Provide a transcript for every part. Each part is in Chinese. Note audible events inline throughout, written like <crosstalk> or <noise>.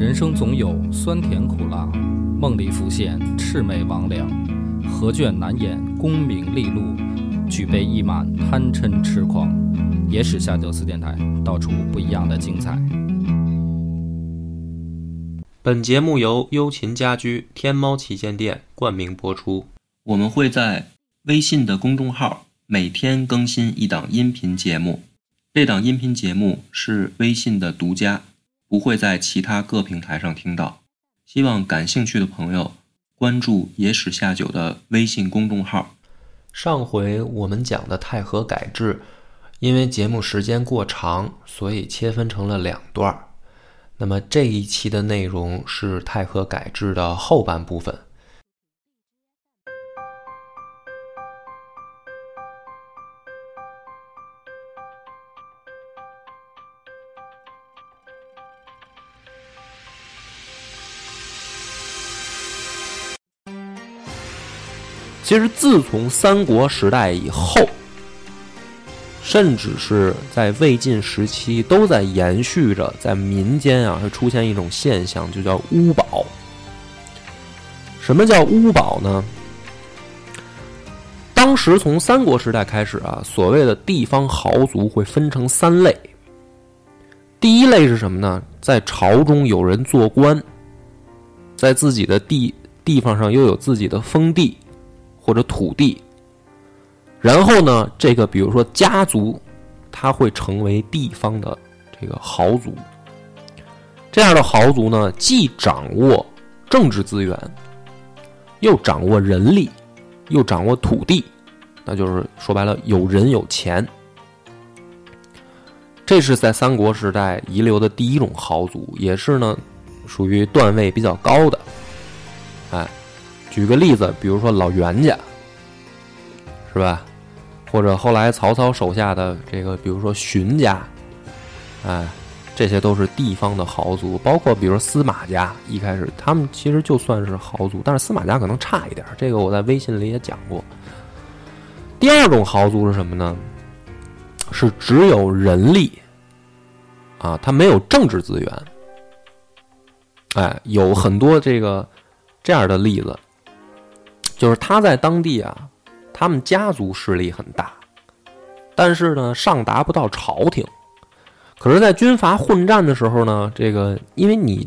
人生总有酸甜苦辣，梦里浮现魑魅魍魉，何卷难掩功名利禄，举杯一满贪嗔痴狂。野史下酒四电台，道出不一样的精彩。本节目由优琴家居天猫旗舰店冠名播出。我们会在微信的公众号每天更新一档音频节目，这档音频节目是微信的独家，不会在其他各平台上听到。希望感兴趣的朋友关注“野史下酒”的微信公众号。上回我们讲的太和改制，因为节目时间过长，所以切分成了两段儿。那么这一期的内容是太和改制的后半部分。其实，自从三国时代以后，甚至是在魏晋时期，都在延续着在民间啊，会出现一种现象，就叫巫堡。什么叫巫堡呢？当时从三国时代开始啊，所谓的地方豪族会分成三类。第一类是什么呢？在朝中有人做官，在自己的地地方上又有自己的封地。或者土地，然后呢，这个比如说家族，他会成为地方的这个豪族。这样的豪族呢，既掌握政治资源，又掌握人力，又掌握土地，那就是说白了，有人有钱。这是在三国时代遗留的第一种豪族，也是呢，属于段位比较高的，哎。举个例子，比如说老袁家，是吧？或者后来曹操手下的这个，比如说荀家，哎，这些都是地方的豪族。包括比如司马家，一开始他们其实就算是豪族，但是司马家可能差一点。这个我在微信里也讲过。第二种豪族是什么呢？是只有人力，啊，他没有政治资源。哎，有很多这个这样的例子。就是他在当地啊，他们家族势力很大，但是呢上达不到朝廷。可是，在军阀混战的时候呢，这个因为你，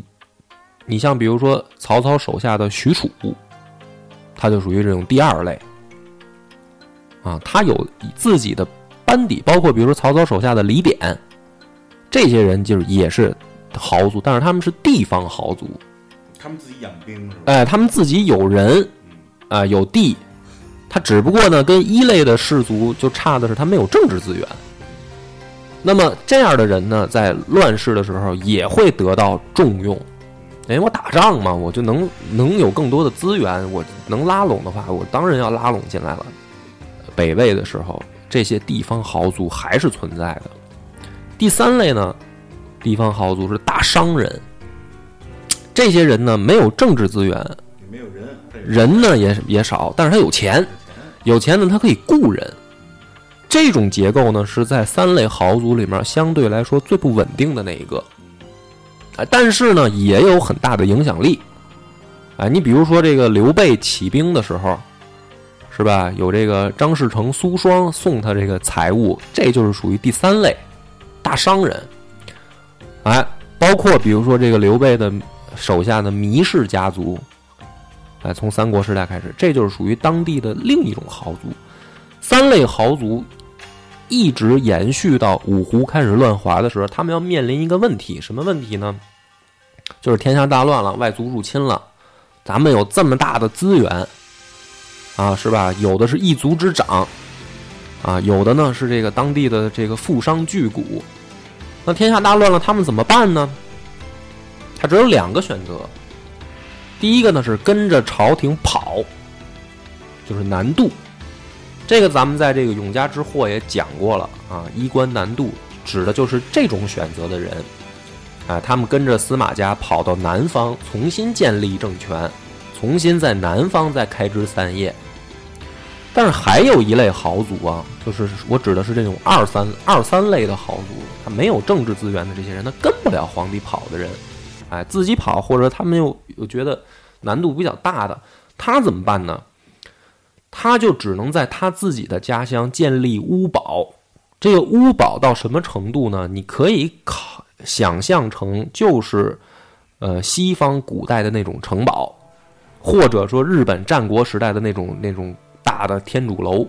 你像比如说曹操手下的许褚，他就属于这种第二类啊，他有自己的班底，包括比如说曹操手下的李典，这些人就是也是豪族，但是他们是地方豪族，他们自己养兵是吧？哎，他们自己有人。啊，有地，他只不过呢，跟一类的士族就差的是他没有政治资源。那么这样的人呢，在乱世的时候也会得到重用。哎，我打仗嘛，我就能能有更多的资源，我能拉拢的话，我当然要拉拢进来了。北魏的时候，这些地方豪族还是存在的。第三类呢，地方豪族是大商人。这些人呢，没有政治资源。人呢也也少，但是他有钱，有钱呢他可以雇人。这种结构呢是在三类豪族里面相对来说最不稳定的那一个，哎，但是呢也有很大的影响力。哎，你比如说这个刘备起兵的时候，是吧？有这个张士诚、苏双送他这个财物，这就是属于第三类大商人。哎，包括比如说这个刘备的手下的糜氏家族。哎，从三国时代开始，这就是属于当地的另一种豪族。三类豪族一直延续到五胡开始乱华的时候，他们要面临一个问题，什么问题呢？就是天下大乱了，外族入侵了，咱们有这么大的资源啊，是吧？有的是一族之长啊，有的呢是这个当地的这个富商巨贾。那天下大乱了，他们怎么办呢？他只有两个选择。第一个呢是跟着朝廷跑，就是南渡。这个咱们在这个《永嘉之祸》也讲过了啊。衣冠南渡指的就是这种选择的人，啊，他们跟着司马家跑到南方，重新建立政权，重新在南方再开枝散叶。但是还有一类豪族啊，就是我指的是这种二三二三类的豪族，他没有政治资源的这些人，他跟不了皇帝跑的人，哎，自己跑或者他们又又觉得难度比较大的，他怎么办呢？他就只能在他自己的家乡建立屋堡。这个屋堡到什么程度呢？你可以考想象成就是，呃，西方古代的那种城堡，或者说日本战国时代的那种那种大的天主楼。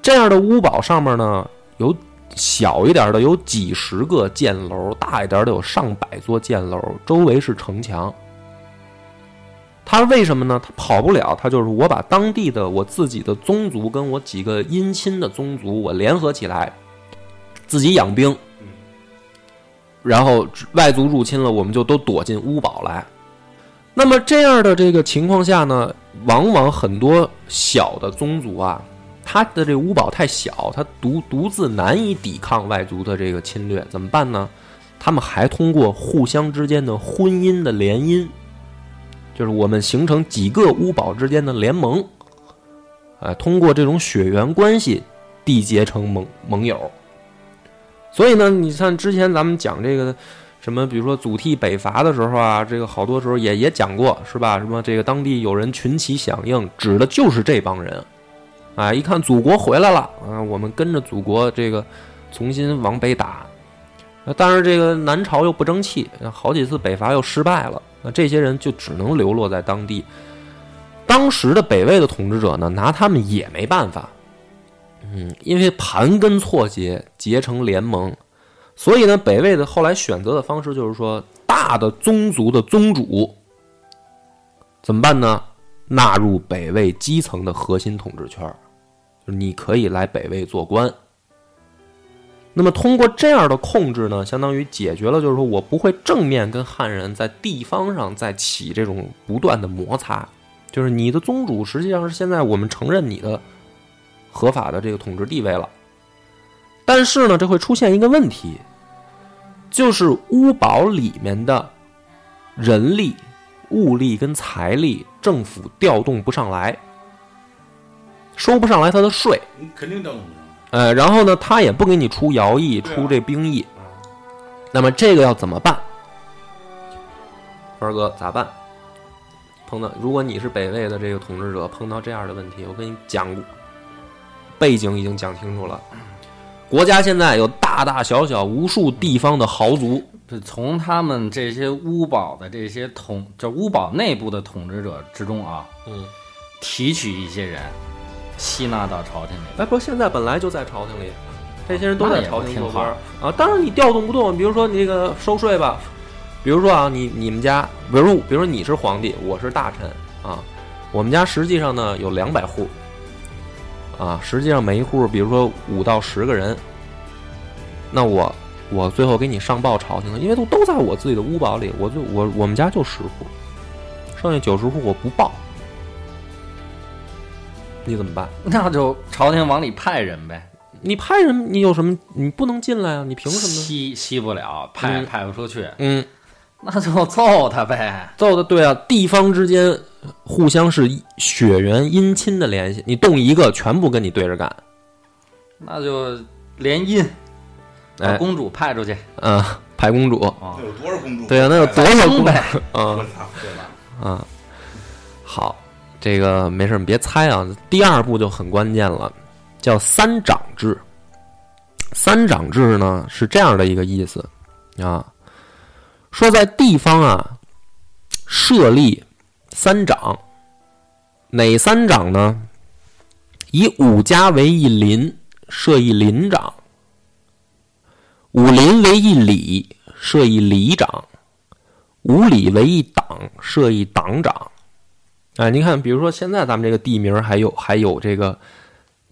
这样的屋堡上面呢，有小一点的有几十个箭楼，大一点的有上百座箭楼，周围是城墙。他为什么呢？他跑不了，他就是我把当地的我自己的宗族跟我几个姻亲的宗族我联合起来，自己养兵，然后外族入侵了，我们就都躲进屋堡来。那么这样的这个情况下呢，往往很多小的宗族啊，他的这个屋堡太小，他独独自难以抵抗外族的这个侵略，怎么办呢？他们还通过互相之间的婚姻的联姻，就是我们形成几个屋堡之间的联盟，呃，通过这种血缘关系缔结成盟盟友。所以呢，你看之前咱们讲这个什么，比如说祖逖北伐的时候啊，这个好多时候也也讲过，是吧？什么这个当地有人群起响应，指的就是这帮人。啊，一看祖国回来了，啊，我们跟着祖国这个重新往北打。但是这个南朝又不争气，好几次北伐又失败了，那这些人就只能流落在当地。当时的北魏的统治者呢，拿他们也没办法，嗯，因为盘根错节，结成联盟，所以呢，北魏的后来选择的方式就是说，大的宗族的宗主怎么办呢？纳入北魏基层的核心统治圈儿，你可以来北魏做官。那么通过这样的控制呢，相当于解决了，就是说我不会正面跟汉人在地方上再起这种不断的摩擦，就是你的宗主实际上是现在我们承认你的合法的这个统治地位了。但是呢，这会出现一个问题，就是乌堡里面的人力、物力跟财力，政府调动不上来，收不上来他的税。你肯定调动不上。呃，然后呢，他也不给你出徭役、出这兵役，那么这个要怎么办？二哥咋办？碰到如果你是北魏的这个统治者，碰到这样的问题，我跟你讲，背景已经讲清楚了。国家现在有大大小小无数地方的豪族，是从他们这些乌堡的这些统，就乌堡内部的统治者之中啊，嗯，提取一些人，吸纳到朝廷里。哎，不，现在本来就在朝廷里，这些人都在朝廷做官那儿啊。当然你调动不动，比如说你这个收税吧，比如说啊，你你们家，比如说比如说你是皇帝，我是大臣啊，我们家实际上呢有两百户，啊，实际上每一户比如说五到十个人，那我我最后给你上报朝廷了，因为都都在我自己的屋堡里，我就我我们家就十户，剩下九十户我不报，你怎么办？那就朝廷往里派人呗，你派人，你有什么？你不能进来啊！你凭什么？吸吸不了，派嗯派不出去，嗯，那就揍他呗。揍的对啊，地方之间互相是血缘姻亲的联系，你动一个，全部跟你对着干。那就联姻，把哎，公主派出去嗯、派公主，有多少公主？对啊，那有多少公主生呗，啊我操，对吧？啊？好，这个没事，你别猜啊。第二步就很关键了，叫三长制。三长制呢是这样的一个意思啊，说在地方啊设立三长，哪三长呢？以五家为一邻，设一邻长；五邻为一里，设一里长；五里为一党，设一党长。哎，您看，比如说现在咱们这个地名还有还有这个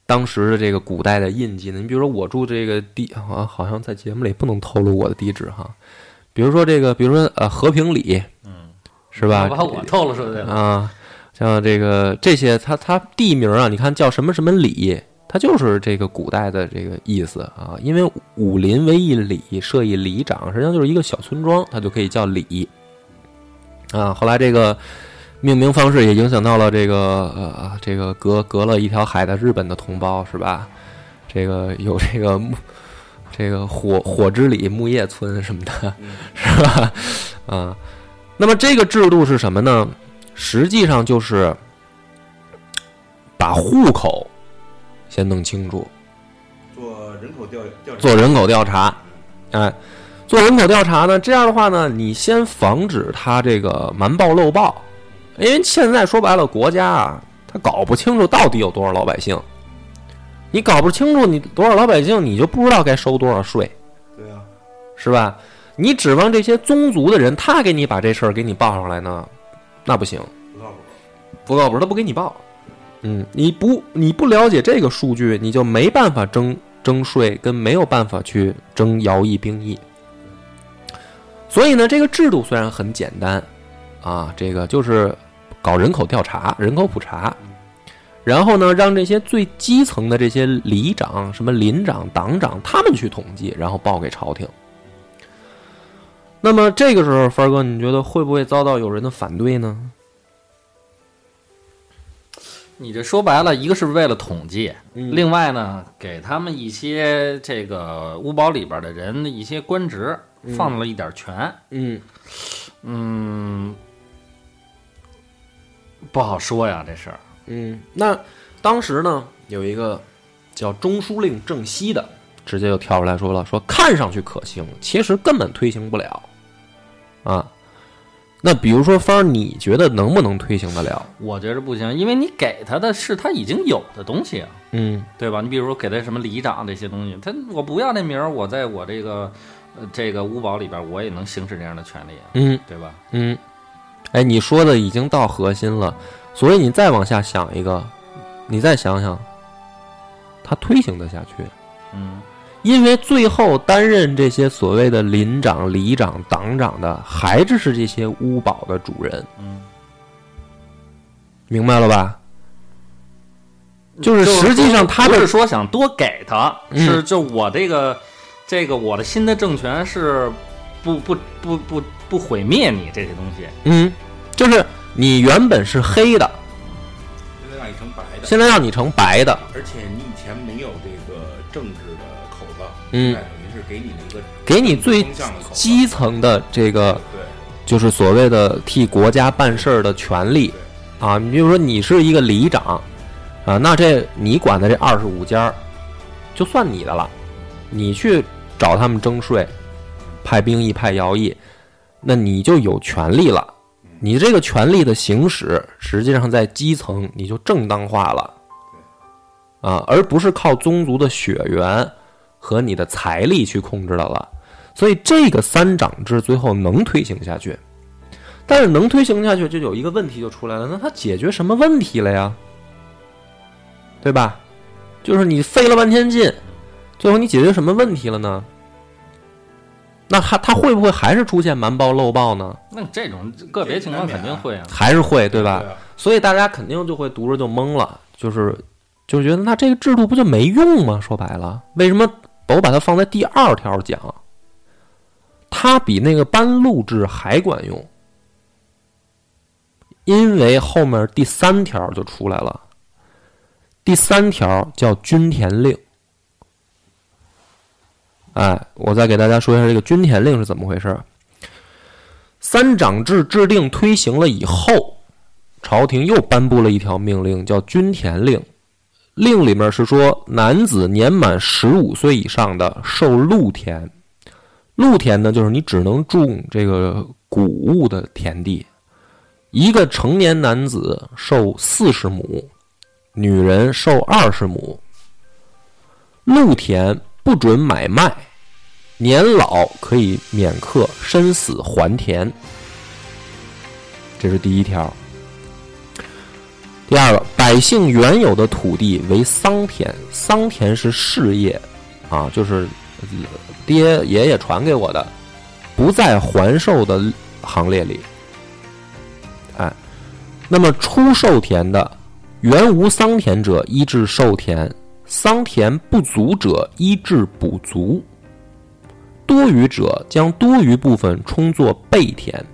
当时的这个古代的印记呢。你比如说我住这个地，啊，好像在节目里不能透露我的地址哈。比如说这个，比如说呃和平里，嗯，是吧？把我透露出去了。啊，像这个这些，它它地名啊，你看叫什么什么里，它就是这个古代的这个意思啊。因为武林为一里，设一里长，实际上就是一个小村庄，它就可以叫里啊。后来这个命名方式也影响到了这个呃这个隔隔了一条海的日本的同胞是吧？这个有这个木这个火火之里木叶村什么的，是吧？啊，那么这个制度是什么呢？实际上就是把户口先弄清楚，做人口调调查，做人口调查，哎，做人口调查呢，这样的话呢，你先防止他这个瞒报漏报，因为现在说白了，国家啊，他搞不清楚到底有多少老百姓，你搞不清楚你多少老百姓，你就不知道该收多少税，对啊，是吧？你指望这些宗族的人，他给你把这事儿给你报上来呢，那不行，不靠谱。不靠谱，他不给你报。嗯，你不你不了解这个数据，你就没办法征征税，跟没有办法去征徭役兵役。所以呢，这个制度虽然很简单，啊，这个就是搞人口调查、人口普查，然后呢，让这些最基层的这些里长、什么邻长、党长他们去统计，然后报给朝廷。那么这个时候，帆儿哥，你觉得会不会遭到有人的反对呢？你这说白了，一个是为了统计，嗯。另外呢，给他们一些这个屋堡里边的人的一些官职放了一点权，嗯。嗯，不好说呀，这事儿。嗯，那当时呢，有一个叫中书令郑熙的，直接就跳出来说了，说看上去可行，其实根本推行不了啊。那比如说方儿，你觉得能不能推行得了？我觉着不行，因为你给他的是他已经有的东西啊，嗯对吧？你比如说给他什么里长这些东西，他我不要那名儿，我在我这个呃这个屋堡里边，我也能行使这样的权利啊，嗯对吧？嗯，哎，你说的已经到核心了，所以你再往下想一个，你再想想，他推行得下去？嗯，因为最后担任这些所谓的邻长、里长、党长的，还只是这些屋堡的主人。嗯，明白了吧？就是实际上他的不是说想多给他，嗯是就我这个这个我的新的政权是不不不不不毁灭你这些东西，嗯，就是你原本是黑的，现在让你成白的，现在让你成白的，而且你以前没有这个政治的口子，嗯。等于是给你的一个给你最基层的这个，对。就是所谓的替国家办事儿的权利。啊。你比如说你是一个里长啊，那这你管的这二十五家儿就算你的了，你去找他们征税，派兵役、派徭役，那你就有权利了。你这个权力的行使，实际上在基层你就正当化了，啊，而不是靠宗族的血缘和你的财力去控制的了。所以这个三长制最后能推行下去，但是能推行下去，就有一个问题就出来了，那它解决什么问题了呀？对吧？就是你费了半天劲，最后你解决什么问题了呢？那他他会不会还是出现瞒报漏报呢？那这种个别情况肯定会啊。还是会，对吧？对啊所以大家肯定就会读着就懵了，就是就是觉得那这个制度不就没用吗？说白了，为什么我把它放在第二条讲？它比那个班录制还管用，因为后面第三条就出来了。第三条叫均田令。哎，我再给大家说一下这个均田令是怎么回事。三长制制定推行了以后，朝廷又颁布了一条命令，叫均田令。令里面是说，男子年满十五岁以上的受禄田，禄田呢就是你只能种这个谷物的田地。一个成年男子受四十亩，女人受二十亩。禄田不准买卖，年老可以免课，身死还田。这是第一条。第二个，百姓原有的土地为桑田，桑田是事业，啊，就是爹爷爷传给我的，不在还寿的行列里。哎，那么出寿田的，原无桑田者，依至授田；桑田不足者，依制补足。多余者，将多余部分充作备田。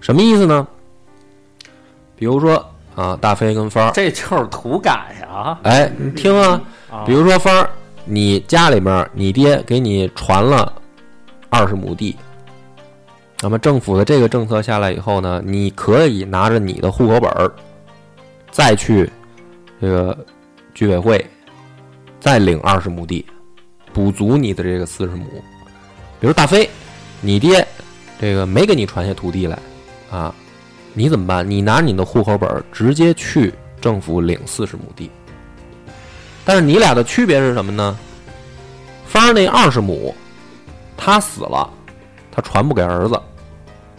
什么意思呢？比如说啊，大飞跟芳儿，这就是土改呀！哎，你听啊，啊比如说芳儿，你家里面你爹给你传了二十亩地，那么政府的这个政策下来以后呢，你可以拿着你的户口本儿，再去这个居委会再领二十亩地，补足你的这个四十亩。比如大飞，你爹这个没给你传下土地来啊，你怎么办？你拿你的户口本直接去政府领四十亩地。但是你俩的区别是什么呢？芳儿那二十亩，他死了，他传不给儿子，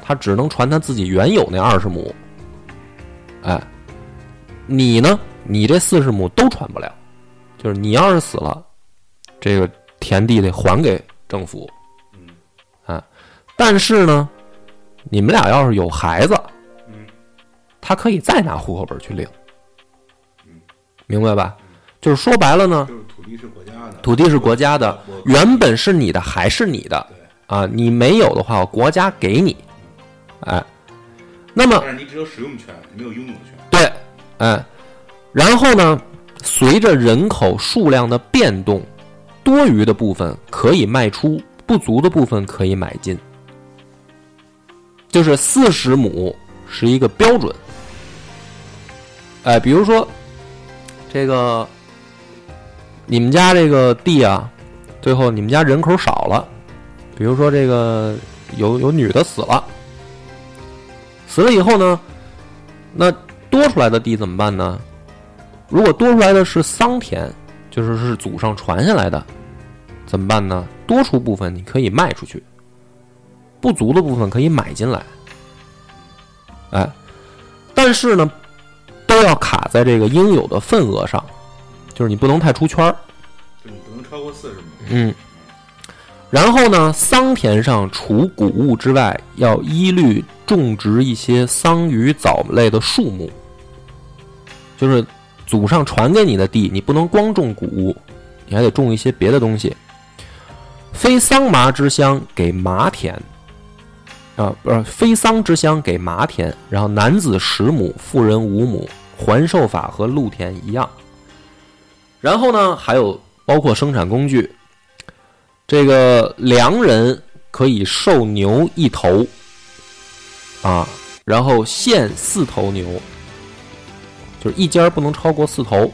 他只能传他自己原有那二十亩。哎，你呢？你这四十亩都传不了，就是你要是死了，这个田地得还给政府。嗯啊，但是呢，你们俩要是有孩子，嗯他可以再拿户口本去领，嗯明白吧？就是说白了呢，就是土地是国家的，土地是国家的原本是你的还是你的啊？你没有的话，国家给你，哎，那么但是你只有使用权，你没有拥有权。对，哎，然后呢，随着人口数量的变动，多余的部分可以卖出，不足的部分可以买进，就是四十亩是一个标准。哎，比如说这个你们家这个地啊，最后你们家人口少了，比如说这个有有女的死了，死了以后呢，那多出来的地怎么办呢？如果多出来的是桑田，就是是祖上传下来的，怎么办呢？多出部分你可以卖出去，不足的部分可以买进来。哎，但是呢，都要卡在这个应有的份额上，就是你不能太出圈儿。就你不能超过四十亩。嗯，然后呢，桑田上除谷物之外，要一律种植一些桑榆藻类的树木。就是祖上传给你的地，你不能光种谷物，你还得种一些别的东西。非桑麻之乡给麻田，啊，不是非桑之乡给麻田，然后男子十亩，妇人五亩，还授法和露田一样。然后呢，还有包括生产工具，这个良人可以授牛一头，啊，然后限四头牛，就是一家不能超过四头，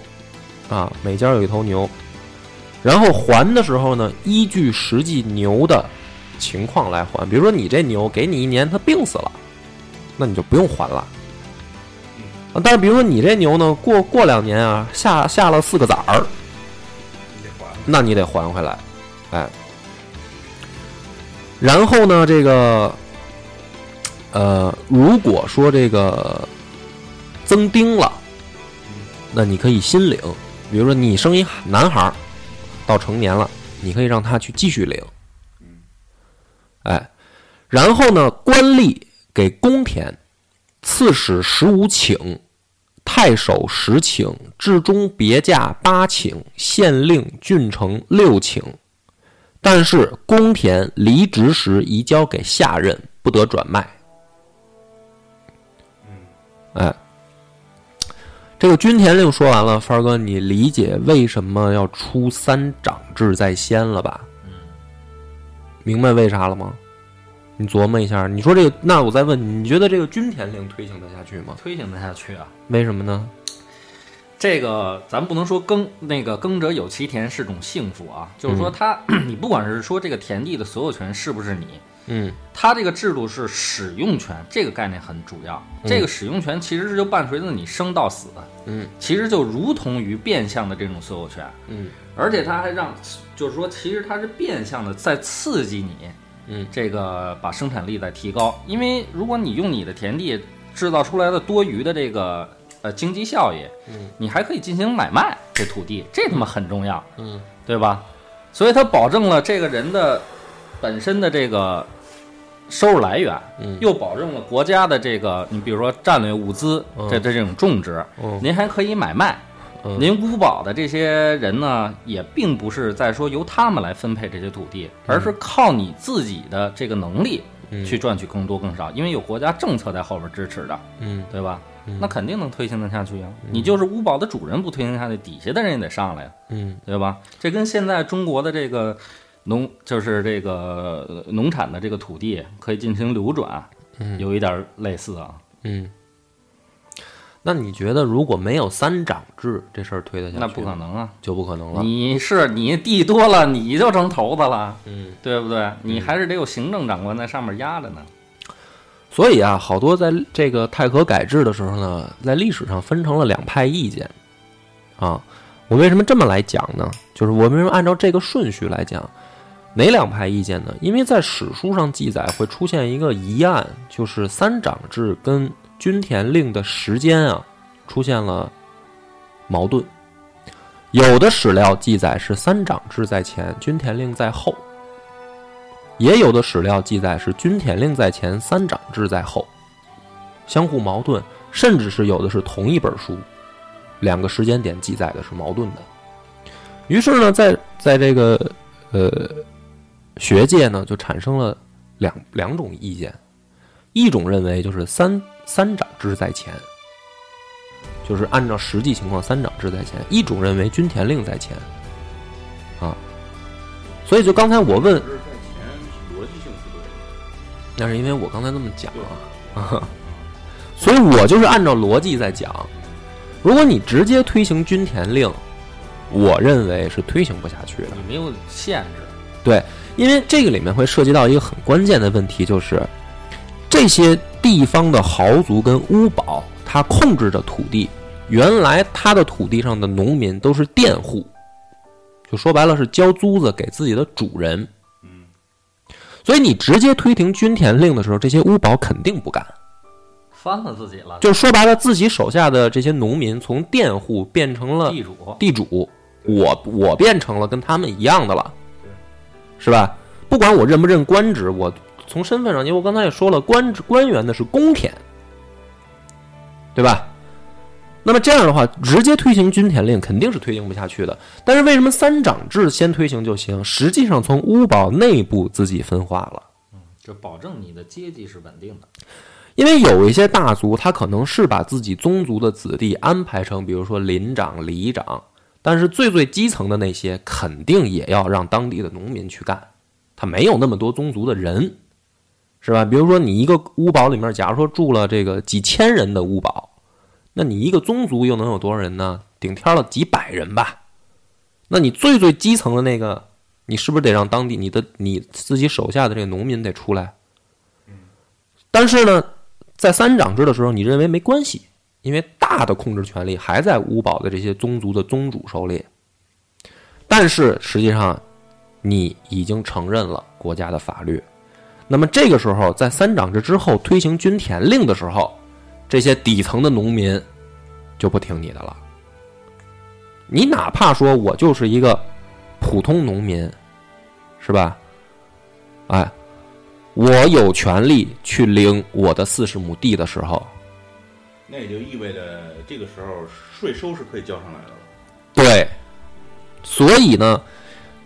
啊，每家有一头牛。然后还的时候呢，依据实际牛的情况来还。比如说你这牛给你一年，它病死了，那你就不用还了。啊但是比如说你这牛呢，过过两年啊，下下了四个崽儿。那你得还回来，哎。然后呢，这个，呃，如果说这个增丁了，那你可以新领。比如说你生一男孩儿，到成年了，你可以让他去继续领，哎。然后呢，官吏给公田，刺史十五顷，太守十顷，至中别驾八顷，县令、郡丞六顷。但是公田离职时移交给下任，不得转卖。哎，这个均田令说完了，凡儿哥，你理解为什么要出三长制在先了吧？嗯明白为啥了吗？你琢磨一下，你说这个，那我再问你，你觉得这个均田令推行得下去吗？推行得下去啊。为什么呢？这个咱不能说耕那个耕者有其田是种幸福啊，就是说他、<clears throat> 你不管是说这个田地的所有权是不是你，嗯。它这个制度是使用权，这个概念很主要。这个使用权其实是就伴随着你生到死，嗯。其实就如同于变相的这种所有权，嗯。而且它还让，就是说其实它是变相的在刺激你，嗯。这个把生产力在提高。因为如果你用你的田地制造出来的多余的这个呃经济效益，嗯，你还可以进行买卖这土地，这他妈很重要，嗯。对吧？所以它保证了这个人的本身的这个收入来源，嗯又保证了国家的这个，你比如说战略物资嗯这这这种种植，嗯您还可以买卖。嗯您五保的这些人呢，也并不是在说由他们来分配这些土地，而是靠你自己的这个能力嗯去赚取更多更少，因为有国家政策在后边支持的，嗯对吧？那肯定能推行得下去呀。你就是屋堡的主人不推行下去，底下的人也得上来呀，嗯对吧？这跟现在中国的这个农，就是这个呃农产的这个土地可以进行流转，有一点类似啊。嗯。那你觉得如果没有三长制，这事儿推得下去？那不可，能啊！就不可能了。你是你地多了，你就成头子了，嗯，对不对？你还是得有行政长官在上面压着呢。所以啊，好多在这个太和改制的时候呢，在历史上分成了两派意见。啊，我为什么这么来讲呢？就是我为什么按照这个顺序来讲，哪两派意见呢？因为在史书上记载会出现一个疑案，就是三长制跟均田令的时间啊出现了矛盾。有的史料记载是三长制在前，均田令在后。也有的史料记载是均田令在前，三长制在后，相互矛盾，甚至是有的是同一本书，两个时间点记载的是矛盾的。于是呢，在在这个呃学界呢，就产生了两两种意见，一种认为就是三三长制在前，就是按照实际情况三长制在前；一种认为均田令在前，啊，所以就刚才我问逻辑性不对，那是因为我刚才那么讲啊，<laughs> 所以我就是按照逻辑在讲。如果你直接推行均田令，我认为是推行不下去的。你没有限制，对，因为这个里面会涉及到一个很关键的问题，就是这些地方的豪族跟巫堡，他控制着土地，原来他的土地上的农民都是佃户，就说白了是交租子给自己的主人。嗯，所以你直接推行均田令的时候，这些巫堡肯定不干。翻了自己了，就说白了，自己手下的这些农民从佃户变成了地主。地主，我我变成了跟他们一样的了对，是吧？不管我认不认官职，我从身份上，因为我刚才也说了，官职官员的是公田，对吧？那么这样的话，直接推行均田令肯定是推行不下去的。但是为什么三长制先推行就行？实际上从屋堡内部自己分化了。就保证你的阶级是稳定的。因为有一些大族，他可能是把自己宗族的子弟安排成，比如说林长、里长，但是最最基层的那些，肯定也要让当地的农民去干，他没有那么多宗族的人，是吧？比如说你一个屋堡里面，假如说住了这个几千人的屋堡，那你一个宗族又能有多少人呢？顶天了几百人吧。那你最最基层的那个，你是不是得让当地你的你自己手下的这个农民得出来？但是呢，在三长制的时候，你认为没关系，因为大的控制权力还在屋堡的这些宗族的宗主手里。但是实际上，你已经承认了国家的法律。那么这个时候，在三长制之后推行均田令的时候，这些底层的农民就不听你的了。你哪怕说我就是一个普通农民，是吧？哎，我有权利去领我的四十亩地的时候，那也就意味着这个时候税收是可以交上来的了。对，所以呢，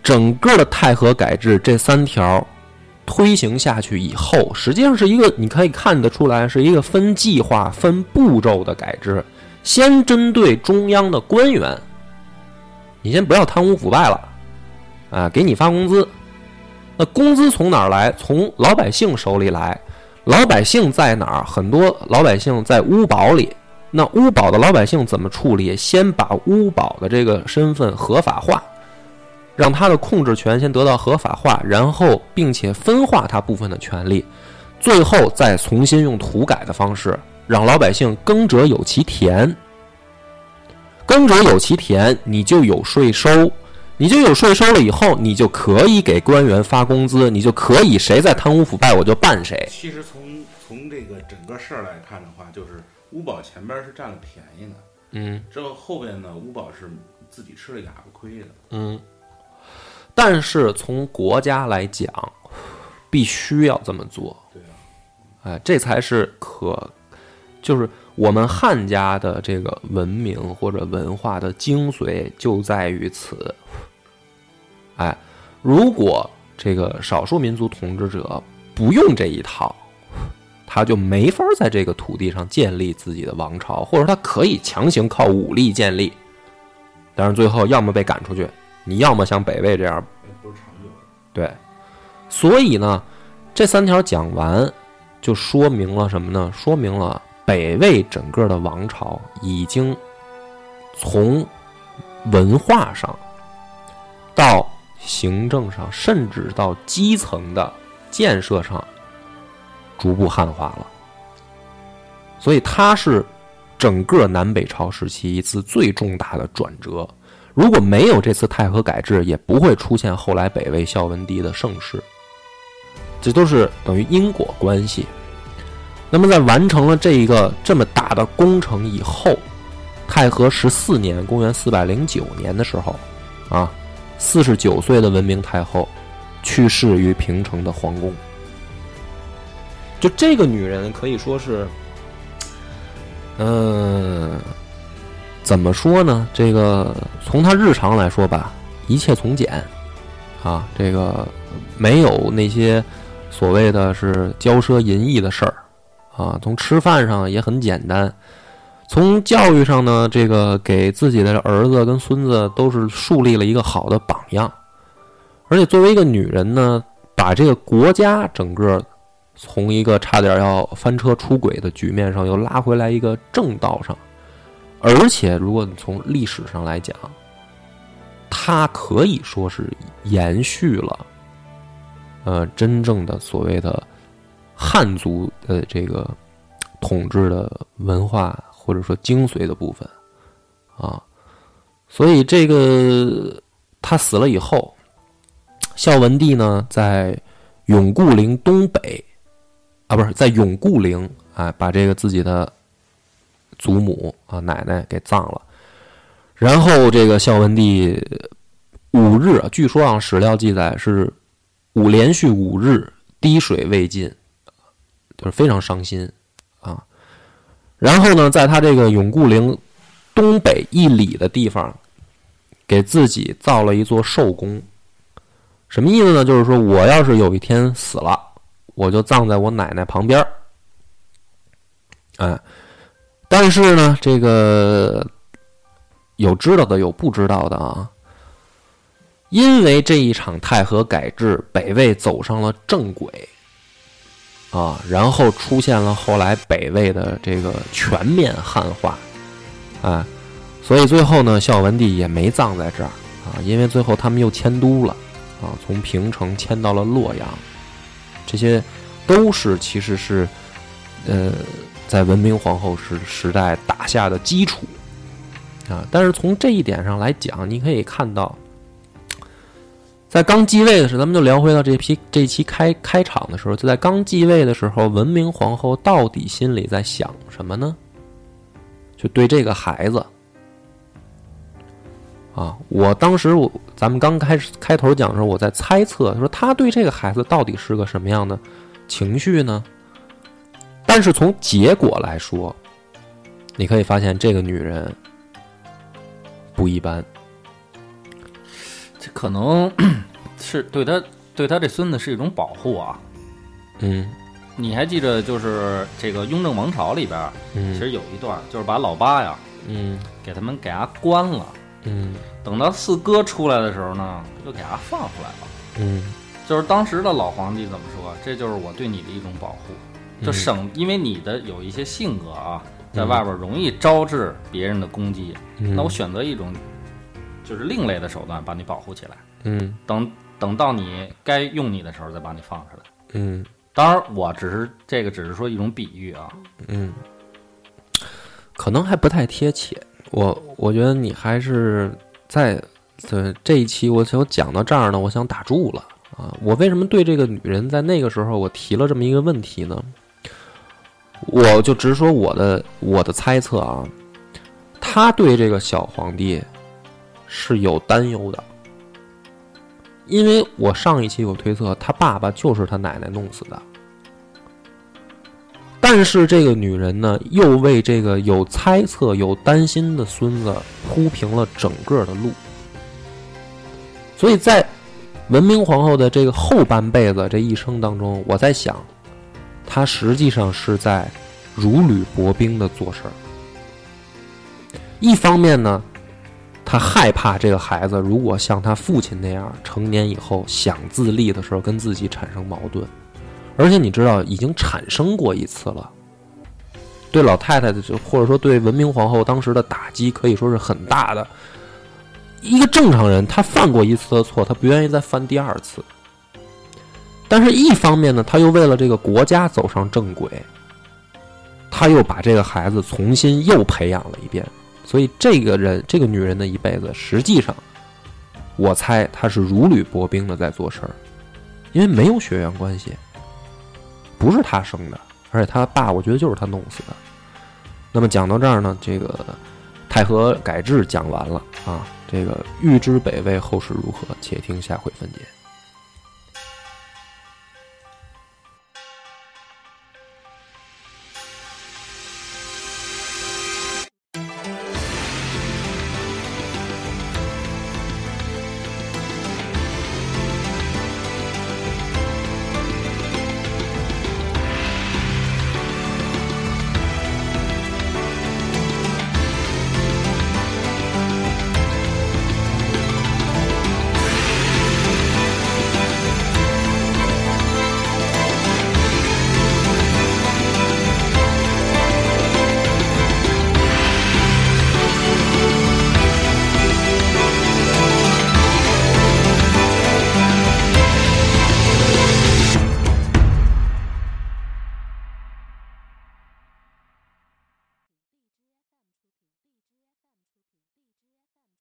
整个的太和改制这三条推行下去以后，实际上是一个你可以看得出来是一个分计划、分步骤的改制。先针对中央的官员，你先不要贪污腐败了，啊，给你发工资。那工资从哪儿来？从老百姓手里来。老百姓在哪儿？很多老百姓在屋堡里。那屋堡的老百姓怎么处理？先把屋堡的这个身份合法化，让他的控制权先得到合法化，然后并且分化他部分的权利，最后再重新用土改的方式，让老百姓耕者有其田。耕者有其田，你就有税收，你就有税收了以后，你就可以给官员发工资，你就可以谁在贪污腐败我就办谁。其实从从这个整个事儿来看的话，就是乌堡前边是占了便宜的，嗯之后后边呢，乌堡是自己吃了哑巴亏的。嗯，但是从国家来讲，必须要这么做。对啊，哎，这才是可，就是我们汉家的这个文明或者文化的精髓就在于此。哎，如果这个少数民族统治者不用这一套，他就没法在这个土地上建立自己的王朝，或者他可以强行靠武力建立，但是最后要么被赶出去，你要么像北魏这样，对。所以呢，这三条讲完，就说明了什么呢？说明了北魏整个的王朝已经从文化上到行政上，甚至到基层的建设上，逐步汉化了。所以它是整个南北朝时期一次最重大的转折。如果没有这次太和改制，也不会出现后来北魏孝文帝的盛世。这都是等于因果关系。那么，在完成了这一个这么大的工程以后，太和十四年（公元四百零九年）的时候，啊，四十九岁的文明太后去世于平城的皇宫。就这个女人可以说是，嗯、怎么说呢？这个从她日常来说吧，一切从简，啊，这个没有那些所谓的是骄奢淫逸的事儿，啊，从吃饭上也很简单，从教育上呢，这个给自己的儿子跟孙子都是树立了一个好的榜样，而且作为一个女人呢，把这个国家整个从一个差点要翻车出轨的局面上，又拉回来一个正道上。而且，如果你从历史上来讲，她可以说是延续了，呃，真正的所谓的汉族的这个统治的文化或者说精髓的部分啊。所以，这个他死了以后，孝文帝呢，在永固陵东北啊，不是在永固陵，哎，把这个自己的祖母啊奶奶给葬了。然后这个孝文帝五日，据说啊史料记载是五连续五日滴水未进，就是非常伤心。然后呢，在他这个永固陵东北一里的地方，给自己造了一座寿宫。什么意思呢？就是说我要是有一天死了，我就葬在我奶奶旁边儿。哎，但是呢，这个有知道的，有不知道的啊。因为这一场太和改制，北魏走上了正轨啊，然后出现了后来北魏的这个全面汉化，啊，所以最后呢，孝文帝也没葬在这儿啊，因为最后他们又迁都了啊，从平城迁到了洛阳，这些都是其实是呃在文明皇后时时代打下的基础啊。但是从这一点上来讲，你可以看到。在刚继位的时候，咱们就聊回到这批这期开开场的时候，就在刚继位的时候，文明皇后到底心里在想什么呢？就对这个孩子啊，我当时我咱们刚开始开头讲的时候，我在猜测，说他对这个孩子到底是个什么样的情绪呢？但是从结果来说，你可以发现这个女人不一般。这可能 <coughs> 是对他对他这孙子是一种保护啊。嗯你还记着，就是这个雍正王朝里边儿，其嗯实有一段，就是把老八呀嗯给他们给他关了，嗯等到四哥出来的时候呢，又给他放出来了。嗯就是当时的老皇帝怎么说？这就是我对你的一种保护，就省，因为你的有一些性格啊，在外边容易招致别人的攻击，嗯，那我选择一种就是另类的手段把你保护起来，嗯等等到你该用你的时候再把你放出来。嗯当然，我只是这个只是说一种比喻啊。嗯，可能还不太贴切。我我觉得你还是在呃这一期我想讲到这儿呢，我想打住了啊。我为什么对这个女人在那个时候我提了这么一个问题呢？我就直说我的我的猜测啊，她对这个小皇帝是有担忧的，因为我上一期有推测他爸爸就是他奶奶弄死的。但是这个女人呢，又为这个有猜测、有担心的孙子铺平了整个的路。所以在文明皇后的这个后半辈子这一生当中，我在想，她实际上是在如履薄冰的做事儿。一方面呢，他害怕这个孩子如果像他父亲那样，成年以后想自立的时候跟自己产生矛盾，而且你知道已经产生过一次了。对老太太的，或者说对文明皇后当时的打击，可以说是很大的。一个正常人，他犯过一次的错，他不愿意再犯第二次。但是，一方面呢，他又为了这个国家走上正轨，他又把这个孩子重新又培养了一遍。所以，这个人，这个女人的一辈子，实际上，我猜她是如履薄冰的在做事儿，因为没有血缘关系，不是她生的，而且她爸，我觉得就是她弄死的。那么讲到这儿呢，这个太和改制讲完了啊。这个预知北魏后事如何，且听下回分解。